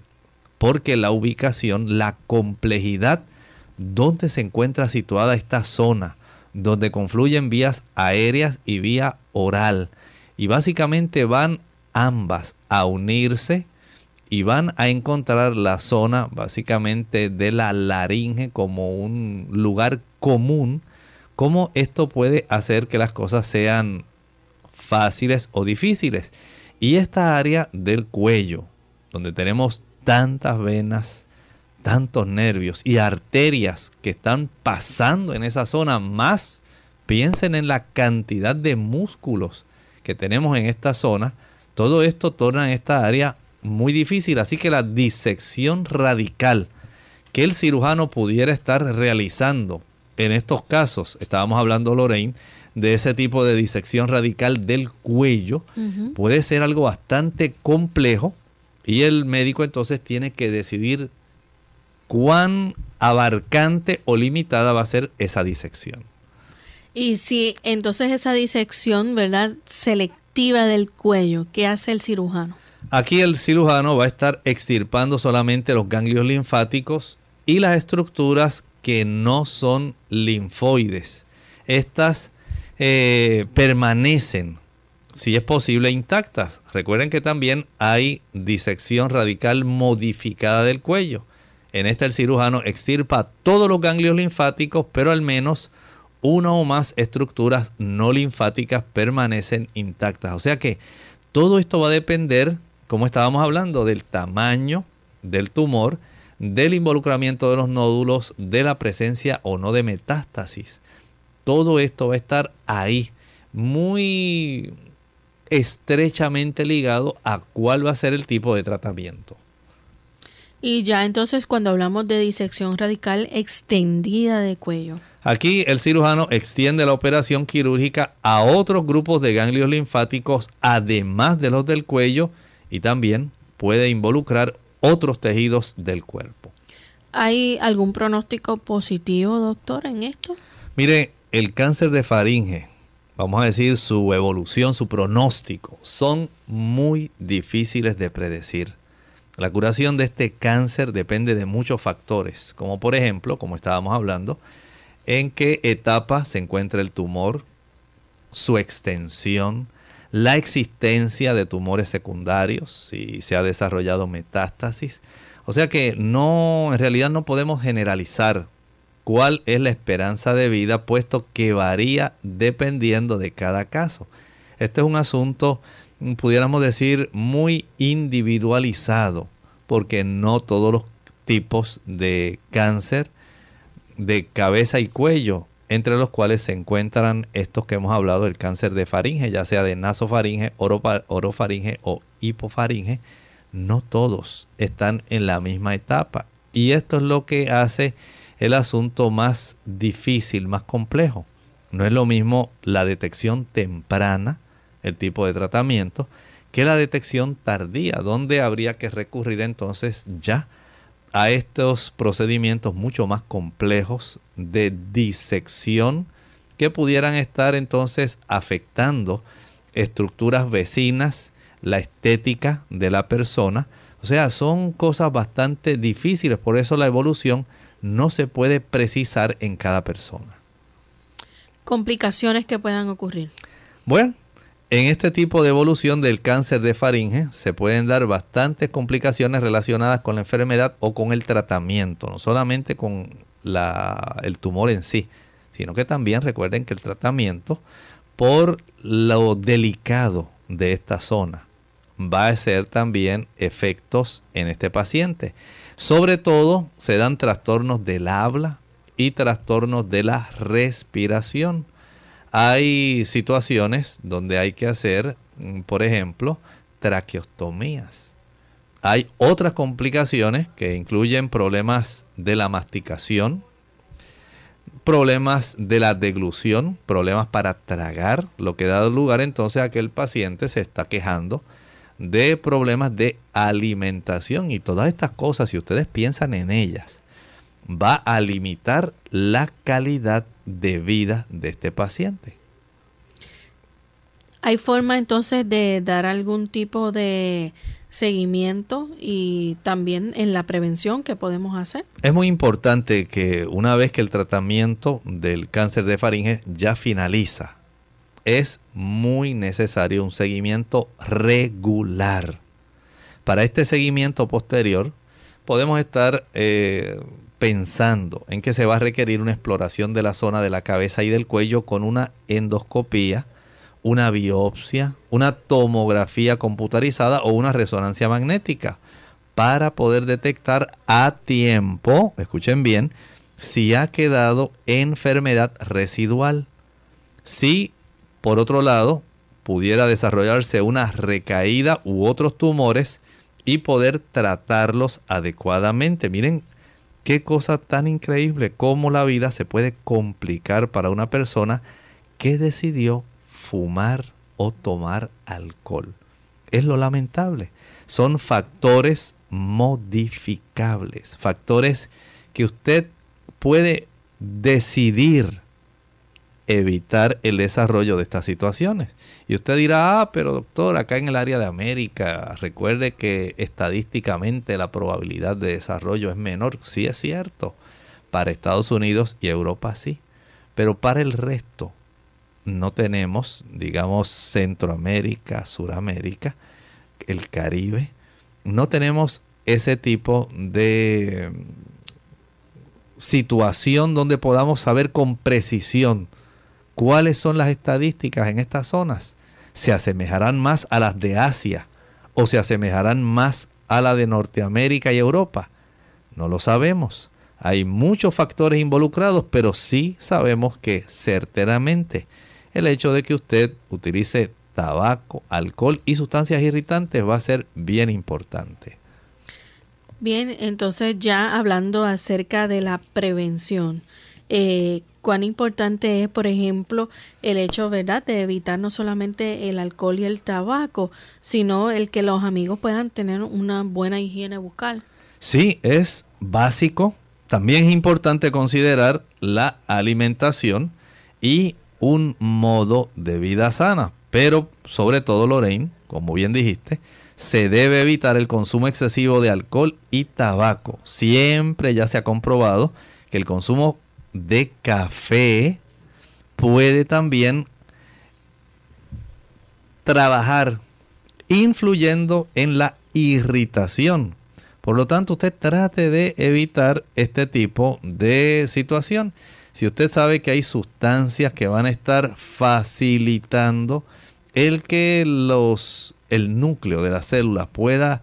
Speaker 2: porque la ubicación, la complejidad donde se encuentra situada esta zona, donde confluyen vías aéreas y vía oral, y básicamente van ambas a unirse y van a encontrar la zona básicamente de la laringe como un lugar común, cómo esto puede hacer que las cosas sean fáciles o difíciles. Y esta área del cuello, donde tenemos tantas venas, tantos nervios y arterias que están pasando en esa zona, más piensen en la cantidad de músculos que tenemos en esta zona, todo esto torna esta área muy difícil. Así que la disección radical que el cirujano pudiera estar realizando en estos casos, estábamos hablando Lorraine, de ese tipo de disección radical del cuello, puede ser algo bastante complejo y el médico entonces tiene que decidir cuán abarcante o limitada va a ser esa disección.
Speaker 1: Y si entonces esa disección, ¿verdad? Selectiva del cuello, ¿qué hace el cirujano?
Speaker 2: Aquí el cirujano va a estar extirpando solamente los ganglios linfáticos y las estructuras que no son linfoides. Estas eh, permanecen, si es posible, intactas. Recuerden que también hay disección radical modificada del cuello. En esta el cirujano extirpa todos los ganglios linfáticos, pero al menos una o más estructuras no linfáticas permanecen intactas. O sea que todo esto va a depender como estábamos hablando, del tamaño del tumor, del involucramiento de los nódulos, de la presencia o no de metástasis. Todo esto va a estar ahí, muy estrechamente ligado a cuál va a ser el tipo de tratamiento.
Speaker 1: Y ya entonces cuando hablamos de disección radical extendida de cuello.
Speaker 2: Aquí el cirujano extiende la operación quirúrgica a otros grupos de ganglios linfáticos, además de los del cuello, y también puede involucrar otros tejidos del cuerpo.
Speaker 1: ¿Hay algún pronóstico positivo, doctor, en esto?
Speaker 2: Mire, el cáncer de faringe, vamos a decir su evolución, su pronóstico, son muy difíciles de predecir. La curación de este cáncer depende de muchos factores, como por ejemplo, como estábamos hablando, en qué etapa se encuentra el tumor, su extensión, la existencia de tumores secundarios, si se ha desarrollado metástasis. O sea que no, en realidad no podemos generalizar cuál es la esperanza de vida, puesto que varía dependiendo de cada caso. Este es un asunto, pudiéramos decir, muy individualizado, porque no todos los tipos de cáncer de cabeza y cuello entre los cuales se encuentran estos que hemos hablado, el cáncer de faringe, ya sea de nasofaringe, orofaringe o hipofaringe, no todos están en la misma etapa. Y esto es lo que hace el asunto más difícil, más complejo. No es lo mismo la detección temprana, el tipo de tratamiento, que la detección tardía, donde habría que recurrir entonces ya a estos procedimientos mucho más complejos de disección que pudieran estar entonces afectando estructuras vecinas, la estética de la persona. O sea, son cosas bastante difíciles, por eso la evolución no se puede precisar en cada persona.
Speaker 1: Complicaciones que puedan ocurrir.
Speaker 2: Bueno, en este tipo de evolución del cáncer de faringe se pueden dar bastantes complicaciones relacionadas con la enfermedad o con el tratamiento, no solamente con el tumor en sí, sino que también recuerden que el tratamiento, por lo delicado de esta zona, va a ser también efectos en este paciente. Sobre todo se dan trastornos del habla y trastornos de la respiración. Hay situaciones donde hay que hacer, mm, por ejemplo, traqueostomías. Hay otras complicaciones que incluyen problemas de la masticación, problemas de la deglución, problemas para tragar, lo que da lugar entonces a que el paciente se está quejando de problemas de alimentación y todas estas cosas, si ustedes piensan en ellas, va a limitar la calidad de vida de este paciente.
Speaker 1: ¿Hay forma entonces de dar algún tipo de seguimiento y también en la prevención que podemos hacer?
Speaker 2: Es muy importante que una vez que el tratamiento del cáncer de faringe ya finaliza, es muy necesario un seguimiento regular. Para este seguimiento posterior, podemos estar eh, pensando en que se va a requerir una exploración de la zona de la cabeza y del cuello con una endoscopía, una biopsia, una tomografía computarizada o una resonancia magnética para poder detectar a tiempo, escuchen bien, si ha quedado enfermedad residual. Si, por otro lado, pudiera desarrollarse una recaída u otros tumores y poder tratarlos adecuadamente. Miren Qué cosa tan increíble cómo la vida se puede complicar para una persona que decidió fumar o tomar alcohol. Es lo lamentable. Son factores modificables, factores que usted puede decidir evitar el desarrollo de estas situaciones. Y usted dirá, ah, pero doctor, acá en el área de América, recuerde que estadísticamente la probabilidad de desarrollo es menor. Sí es cierto, para Estados Unidos y Europa sí, pero para el resto no tenemos, digamos, Centroamérica, Suramérica, el Caribe, no tenemos ese tipo de situación donde podamos saber con precisión cuáles son las estadísticas en estas zonas se asemejarán más a las de Asia o se asemejarán más a la de Norteamérica y Europa? No lo sabemos. Hay muchos factores involucrados, pero sí sabemos que certeramente el hecho de que usted utilice tabaco, alcohol y sustancias irritantes va a ser bien importante.
Speaker 1: Bien, entonces ya hablando acerca de la prevención, eh, cuán importante es, por ejemplo, el hecho, ¿verdad?, de evitar no solamente el alcohol y el tabaco, sino el que los amigos puedan tener una buena higiene bucal.
Speaker 2: Sí, es básico. También es importante considerar la alimentación y un modo de vida sana. Pero sobre todo, Lorraine, como bien dijiste, se debe evitar el consumo excesivo de alcohol y tabaco. Siempre ya se ha comprobado que el consumo de café puede también trabajar influyendo en la irritación. Por lo tanto, usted trate de evitar este tipo de situación. Si usted sabe que hay sustancias que van a estar facilitando el que los, el núcleo de la célula pueda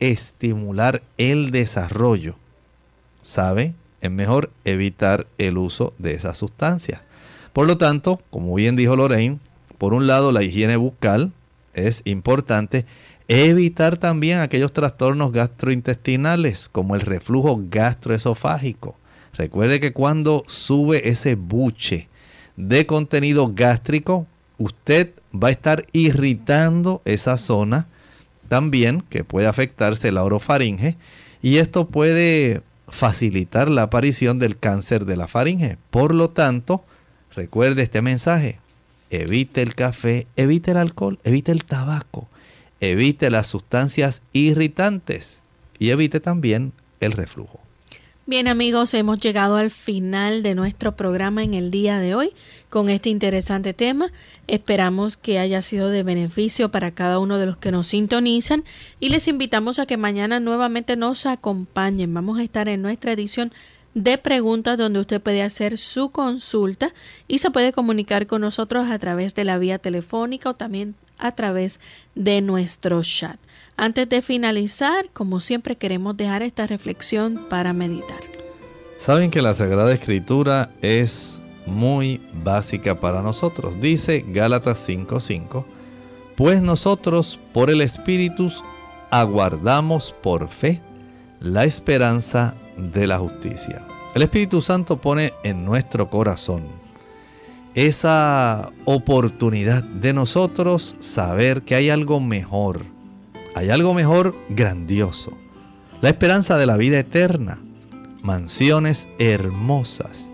Speaker 2: estimular el desarrollo, ¿sabe? Es mejor evitar el uso de esas sustancias. Por lo tanto, como bien dijo Lorraine, por un lado la higiene bucal es importante, evitar también aquellos trastornos gastrointestinales como el reflujo gastroesofágico. Recuerde que cuando sube ese buche de contenido gástrico, usted va a estar irritando esa zona también que puede afectarse la orofaringe y esto puede facilitar la aparición del cáncer de la faringe. Por lo tanto, recuerde este mensaje, evite el café, evite el alcohol, evite el tabaco, evite las sustancias irritantes y evite también el reflujo.
Speaker 1: Bien amigos, hemos llegado al final de nuestro programa en el día de hoy con este interesante tema. Esperamos que haya sido de beneficio para cada uno de los que nos sintonizan y les invitamos a que mañana nuevamente nos acompañen. Vamos a estar en nuestra edición de preguntas donde usted puede hacer su consulta y se puede comunicar con nosotros a través de la vía telefónica o también a través de nuestro chat. Antes de finalizar, como siempre queremos dejar esta reflexión para meditar.
Speaker 2: Saben que la Sagrada Escritura es muy básica para nosotros. Dice Gálatas 5:5, pues nosotros por el Espíritu aguardamos por fe la esperanza de la justicia. El Espíritu Santo pone en nuestro corazón esa oportunidad de nosotros saber que hay algo mejor, hay algo mejor grandioso, la esperanza de la vida eterna, mansiones hermosas,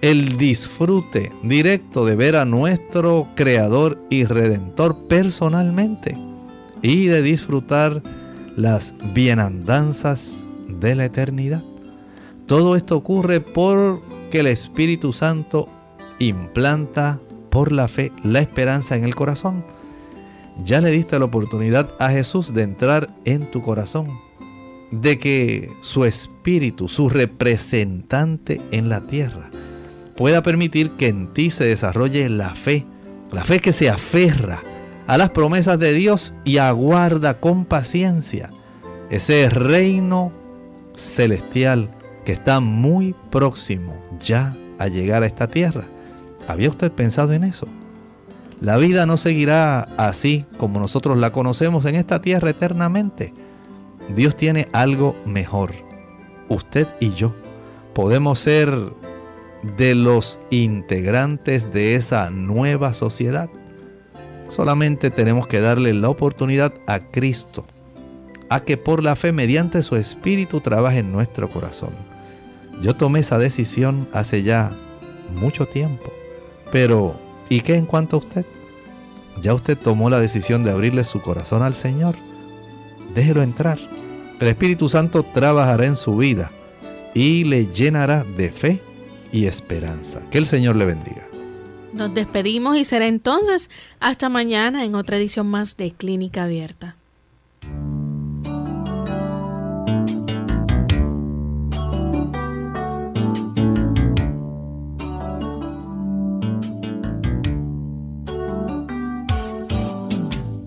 Speaker 2: el disfrute directo de ver a nuestro Creador y Redentor personalmente y de disfrutar las bienandanzas de la eternidad. Todo esto ocurre porque el Espíritu Santo implanta por la fe la esperanza en el corazón. Ya le diste la oportunidad a Jesús de entrar en tu corazón, de que su espíritu, su representante en la tierra, pueda permitir que en ti se desarrolle la fe, la fe que se aferra a las promesas de Dios y aguarda con paciencia ese reino celestial que está muy próximo ya a llegar a esta tierra. ¿Había usted pensado en eso? La vida no seguirá así como nosotros la conocemos en esta tierra eternamente. Dios tiene algo mejor. Usted y yo podemos ser de los integrantes de esa nueva sociedad. Solamente tenemos que darle la oportunidad a Cristo, a que por la fe mediante su Espíritu trabaje en nuestro corazón. Yo tomé esa decisión hace ya mucho tiempo. Pero, ¿y qué en cuanto a usted? Ya usted tomó la decisión de abrirle su corazón al Señor. Déjelo entrar. El Espíritu Santo trabajará en su vida y le llenará de fe y esperanza. Que el Señor le bendiga.
Speaker 1: Nos despedimos y será entonces hasta mañana en otra edición más de Clínica Abierta.